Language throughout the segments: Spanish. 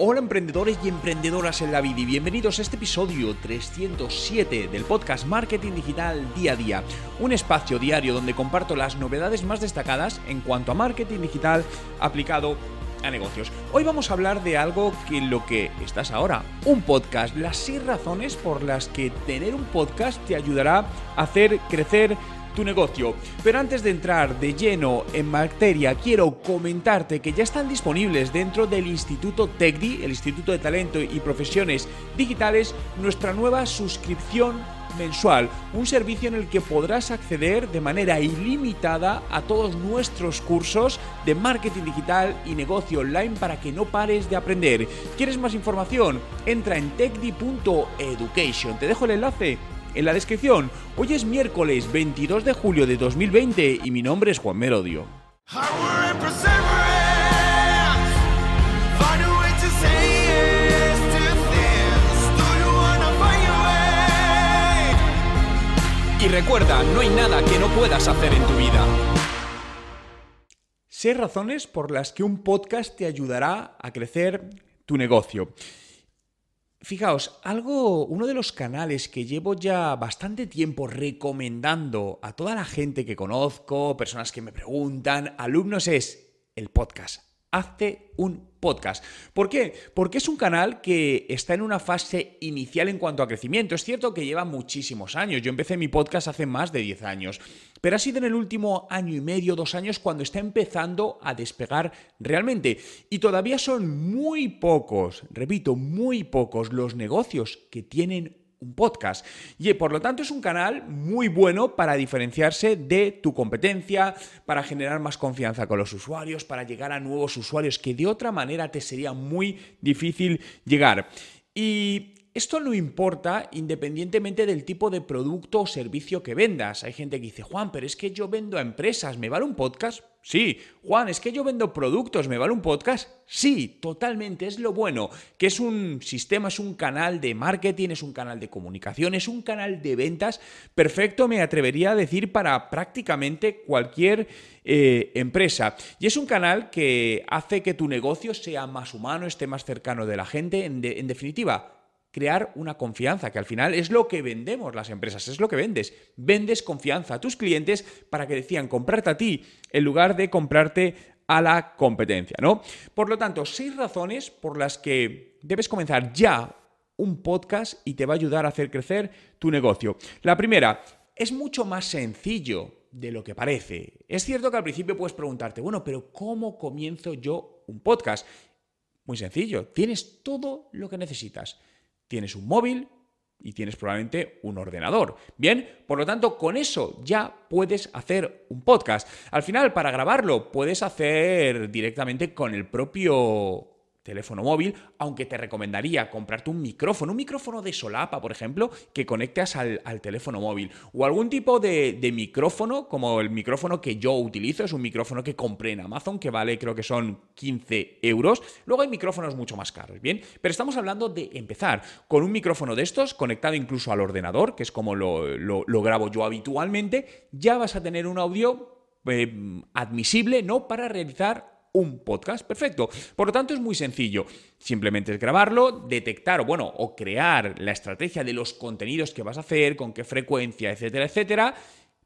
Hola emprendedores y emprendedoras en la vida y bienvenidos a este episodio 307 del podcast Marketing Digital Día a Día, un espacio diario donde comparto las novedades más destacadas en cuanto a marketing digital aplicado a negocios. Hoy vamos a hablar de algo que lo que estás ahora, un podcast, las seis razones por las que tener un podcast te ayudará a hacer crecer tu negocio. Pero antes de entrar de lleno en materia, quiero comentarte que ya están disponibles dentro del Instituto TECDI, el Instituto de Talento y Profesiones Digitales, nuestra nueva suscripción mensual, un servicio en el que podrás acceder de manera ilimitada a todos nuestros cursos de marketing digital y negocio online para que no pares de aprender. ¿Quieres más información? Entra en techdi.education. Te dejo el enlace en la descripción. Hoy es miércoles 22 de julio de 2020 y mi nombre es Juan Merodio. Y recuerda, no hay nada que no puedas hacer en tu vida. Sé razones por las que un podcast te ayudará a crecer tu negocio. Fijaos, algo, uno de los canales que llevo ya bastante tiempo recomendando a toda la gente que conozco, personas que me preguntan, alumnos, es el podcast. Hazte un podcast. ¿Por qué? Porque es un canal que está en una fase inicial en cuanto a crecimiento. Es cierto que lleva muchísimos años. Yo empecé mi podcast hace más de 10 años. Pero ha sido en el último año y medio, dos años, cuando está empezando a despegar realmente. Y todavía son muy pocos, repito, muy pocos los negocios que tienen un podcast. Y por lo tanto es un canal muy bueno para diferenciarse de tu competencia, para generar más confianza con los usuarios, para llegar a nuevos usuarios que de otra manera te sería muy difícil llegar. Y esto no importa independientemente del tipo de producto o servicio que vendas. Hay gente que dice, Juan, pero es que yo vendo a empresas, ¿me vale un podcast? Sí. Juan, es que yo vendo productos, ¿me vale un podcast? Sí, totalmente, es lo bueno, que es un sistema, es un canal de marketing, es un canal de comunicación, es un canal de ventas perfecto, me atrevería a decir, para prácticamente cualquier eh, empresa. Y es un canal que hace que tu negocio sea más humano, esté más cercano de la gente, en definitiva crear una confianza, que al final es lo que vendemos las empresas, es lo que vendes. Vendes confianza a tus clientes para que decían comprarte a ti en lugar de comprarte a la competencia, ¿no? Por lo tanto, seis razones por las que debes comenzar ya un podcast y te va a ayudar a hacer crecer tu negocio. La primera, es mucho más sencillo de lo que parece. Es cierto que al principio puedes preguntarte, bueno, pero ¿cómo comienzo yo un podcast? Muy sencillo, tienes todo lo que necesitas tienes un móvil y tienes probablemente un ordenador. Bien, por lo tanto, con eso ya puedes hacer un podcast. Al final, para grabarlo, puedes hacer directamente con el propio teléfono móvil, aunque te recomendaría comprarte un micrófono, un micrófono de solapa, por ejemplo, que conectas al, teléfono móvil, o algún tipo de, micrófono, como el micrófono que yo utilizo, es un micrófono que compré en Amazon, que vale creo que son 15 euros. Luego hay micrófonos mucho más caros, ¿bien? Pero estamos hablando de empezar con un micrófono de estos, conectado incluso al ordenador, que es como lo, lo, grabo yo habitualmente, ya vas a tener un audio eh, admisible, ¿no? Para realizar un podcast. Perfecto. Por lo tanto, es muy sencillo. Simplemente es grabarlo, detectar, o bueno, o crear la estrategia de los contenidos que vas a hacer, con qué frecuencia, etcétera, etcétera,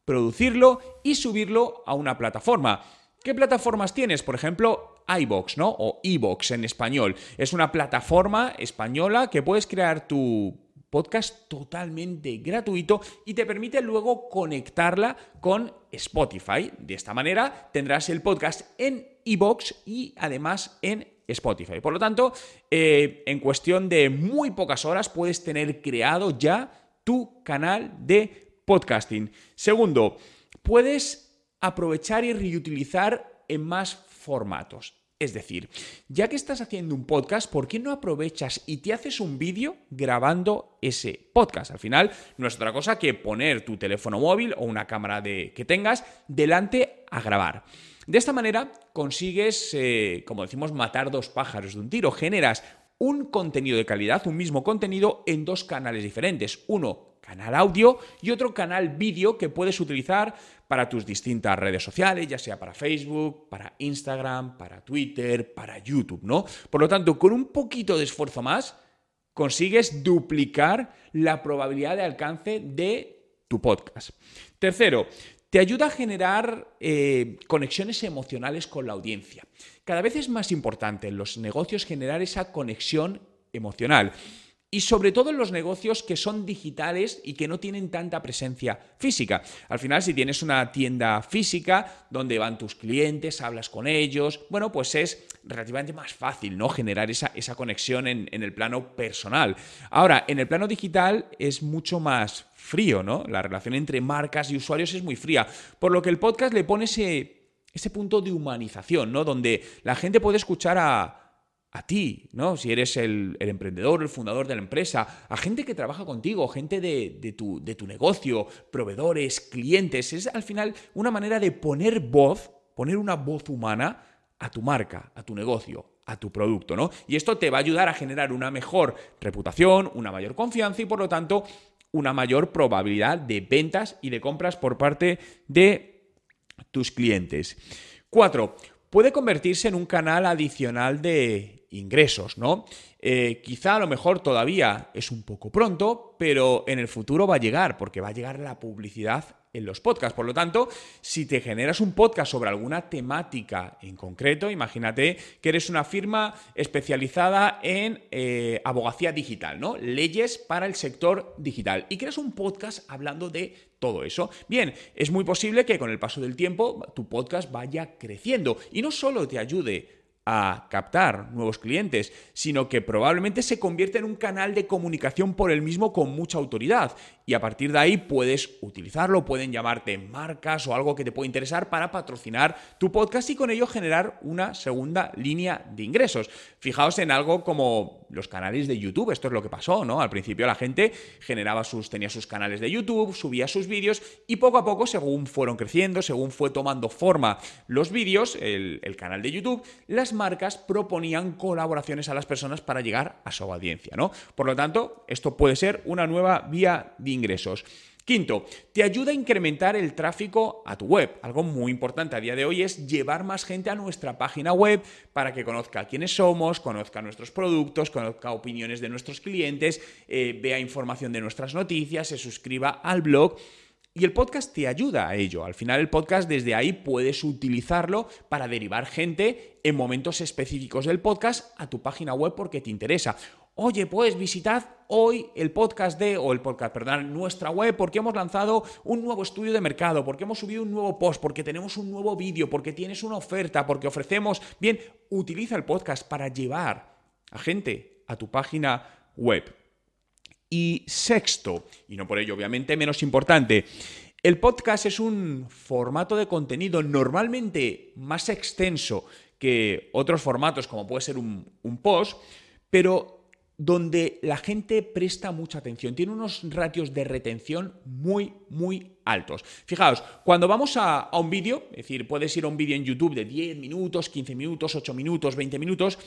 producirlo y subirlo a una plataforma. ¿Qué plataformas tienes? Por ejemplo, iBox, ¿no? O iBox en español. Es una plataforma española que puedes crear tu podcast totalmente gratuito y te permite luego conectarla con Spotify. De esta manera tendrás el podcast en iBox y además en Spotify. Por lo tanto, eh, en cuestión de muy pocas horas puedes tener creado ya tu canal de podcasting. Segundo, puedes aprovechar y reutilizar en más formatos. Es decir, ya que estás haciendo un podcast, ¿por qué no aprovechas y te haces un vídeo grabando ese podcast? Al final, no es otra cosa que poner tu teléfono móvil o una cámara de, que tengas delante a grabar. De esta manera consigues, eh, como decimos, matar dos pájaros de un tiro. Generas un contenido de calidad, un mismo contenido, en dos canales diferentes. Uno canal audio y otro canal vídeo que puedes utilizar para tus distintas redes sociales, ya sea para Facebook, para Instagram, para Twitter, para YouTube, ¿no? Por lo tanto, con un poquito de esfuerzo más, consigues duplicar la probabilidad de alcance de tu podcast. Tercero, te ayuda a generar eh, conexiones emocionales con la audiencia. Cada vez es más importante en los negocios generar esa conexión emocional. Y sobre todo en los negocios que son digitales y que no tienen tanta presencia física. Al final, si tienes una tienda física donde van tus clientes, hablas con ellos, bueno, pues es relativamente más fácil, ¿no? Generar esa, esa conexión en, en el plano personal. Ahora, en el plano digital es mucho más frío, ¿no? La relación entre marcas y usuarios es muy fría. Por lo que el podcast le pone ese, ese punto de humanización, ¿no? Donde la gente puede escuchar a a ti, ¿no? Si eres el, emprendedor, el fundador de la empresa, a gente que trabaja contigo, gente de, tu, de tu negocio, proveedores, clientes. Es al final una manera de poner voz, poner una voz humana a tu marca, a tu negocio, a tu producto, ¿no? Y esto te va a ayudar a generar una mejor reputación, una mayor confianza y por lo tanto una mayor probabilidad de ventas y de compras por parte de tus clientes. Cuatro, puede convertirse en un canal adicional de ingresos, ¿no? Eh, quizá a lo mejor todavía es un poco pronto, pero en el futuro va a llegar, porque va a llegar la publicidad en los podcasts. Por lo tanto, si te generas un podcast sobre alguna temática en concreto, imagínate que eres una firma especializada en eh, abogacía digital, ¿no? Leyes para el sector digital. Y creas un podcast hablando de todo eso. Bien, es muy posible que con el paso del tiempo tu podcast vaya creciendo y no solo te ayude a captar nuevos clientes, sino que probablemente se convierte en un canal de comunicación por el mismo con mucha autoridad. Y a partir de ahí puedes utilizarlo, pueden llamarte marcas o algo que te pueda interesar para patrocinar tu podcast y con ello generar una segunda línea de ingresos. Fijaos en algo como los canales de YouTube, esto es lo que pasó, ¿no? Al principio la gente generaba sus, tenía sus canales de YouTube, subía sus vídeos y poco a poco, según fueron creciendo, según fue tomando forma los vídeos, el, el canal de YouTube, las marcas proponían colaboraciones a las personas para llegar a su audiencia, ¿no? Por lo tanto, esto puede ser una nueva vía de ingresos. Quinto, te ayuda a incrementar el tráfico a tu web. Algo muy importante a día de hoy es llevar más gente a nuestra página web para que conozca quiénes somos, conozca nuestros productos, conozca opiniones de nuestros clientes, eh, vea información de nuestras noticias, se suscriba al blog. Y el podcast te ayuda a ello. Al final el podcast desde ahí puedes utilizarlo para derivar gente en momentos específicos del podcast a tu página web porque te interesa. Oye, pues visitad hoy el podcast de, o el podcast, perdón, nuestra web porque hemos lanzado un nuevo estudio de mercado, porque hemos subido un nuevo post, porque tenemos un nuevo vídeo, porque tienes una oferta, porque ofrecemos... Bien, utiliza el podcast para llevar a gente a tu página web. Y sexto, y no por ello obviamente menos importante, el podcast es un formato de contenido normalmente más extenso que otros formatos como puede ser un, post, pero donde la gente presta mucha atención, tiene unos ratios de retención muy, muy altos. Fijaos, cuando vamos a, a un vídeo, es decir, puedes ir a un vídeo en YouTube de 10 minutos, 15 minutos, 8 minutos, 20 minutos,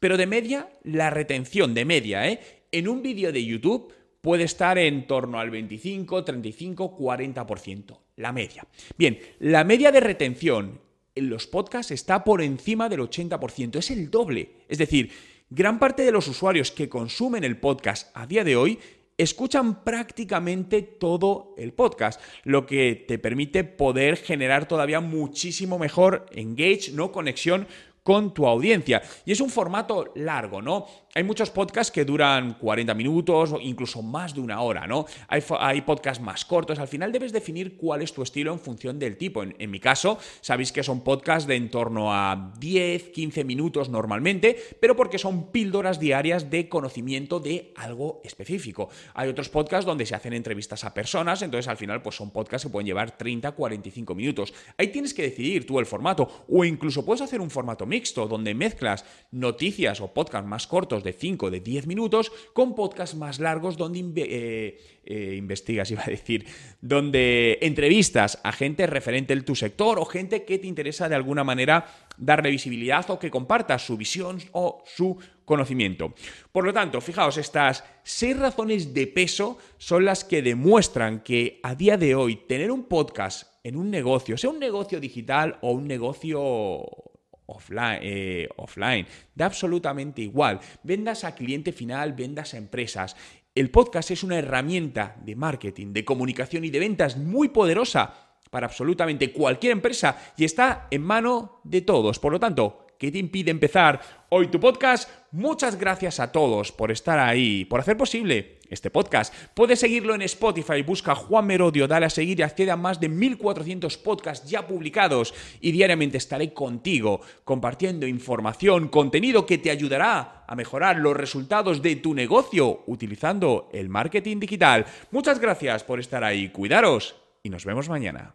pero de media, la retención de media, ¿eh? En un vídeo de YouTube puede estar en torno al 25, 35, 40%, la media. Bien, la media de retención en los podcasts está por encima del 80%, es el doble. Es decir, gran parte de los usuarios que consumen el podcast a día de hoy escuchan prácticamente todo el podcast, lo que te permite poder generar todavía muchísimo mejor engage, no conexión con tu audiencia. Y es un formato largo, ¿no? Hay muchos podcasts que duran 40 minutos o incluso más de una hora, ¿no? Hay, podcasts más cortos. Al final debes definir cuál es tu estilo en función del tipo. En, mi caso, sabéis que son podcasts de en torno a 10, 15 minutos normalmente, pero porque son píldoras diarias de conocimiento de algo específico. Hay otros podcasts donde se hacen entrevistas a personas, entonces al final pues son podcasts que pueden llevar 30, 45 minutos. Ahí tienes que decidir tú el formato o incluso puedes hacer un formato mixto, donde mezclas noticias o podcasts más cortos de 5, de 10 minutos con podcasts más largos donde eh, eh, investigas, iba a decir, donde entrevistas a gente referente en tu sector o gente que te interesa de alguna manera darle visibilidad o que comparta su visión o su conocimiento. Por lo tanto, fijaos, estas seis razones de peso son las que demuestran que a día de hoy tener un podcast en un negocio, sea un negocio digital o un negocio offline, eh, offline, da absolutamente igual. Vendas a cliente final, vendas a empresas. El podcast es una herramienta de marketing, de comunicación y de ventas muy poderosa para absolutamente cualquier empresa y está en mano de todos. Por lo tanto, ¿qué te impide empezar hoy tu podcast? Muchas gracias a todos por estar ahí, por hacer posible este podcast. Puedes seguirlo en Spotify, busca Juan Merodio, dale a seguir y accede a más de 1400 podcasts ya publicados y diariamente estaré contigo compartiendo información, contenido que te ayudará a mejorar los resultados de tu negocio utilizando el marketing digital. Muchas gracias por estar ahí, cuidaros y nos vemos mañana.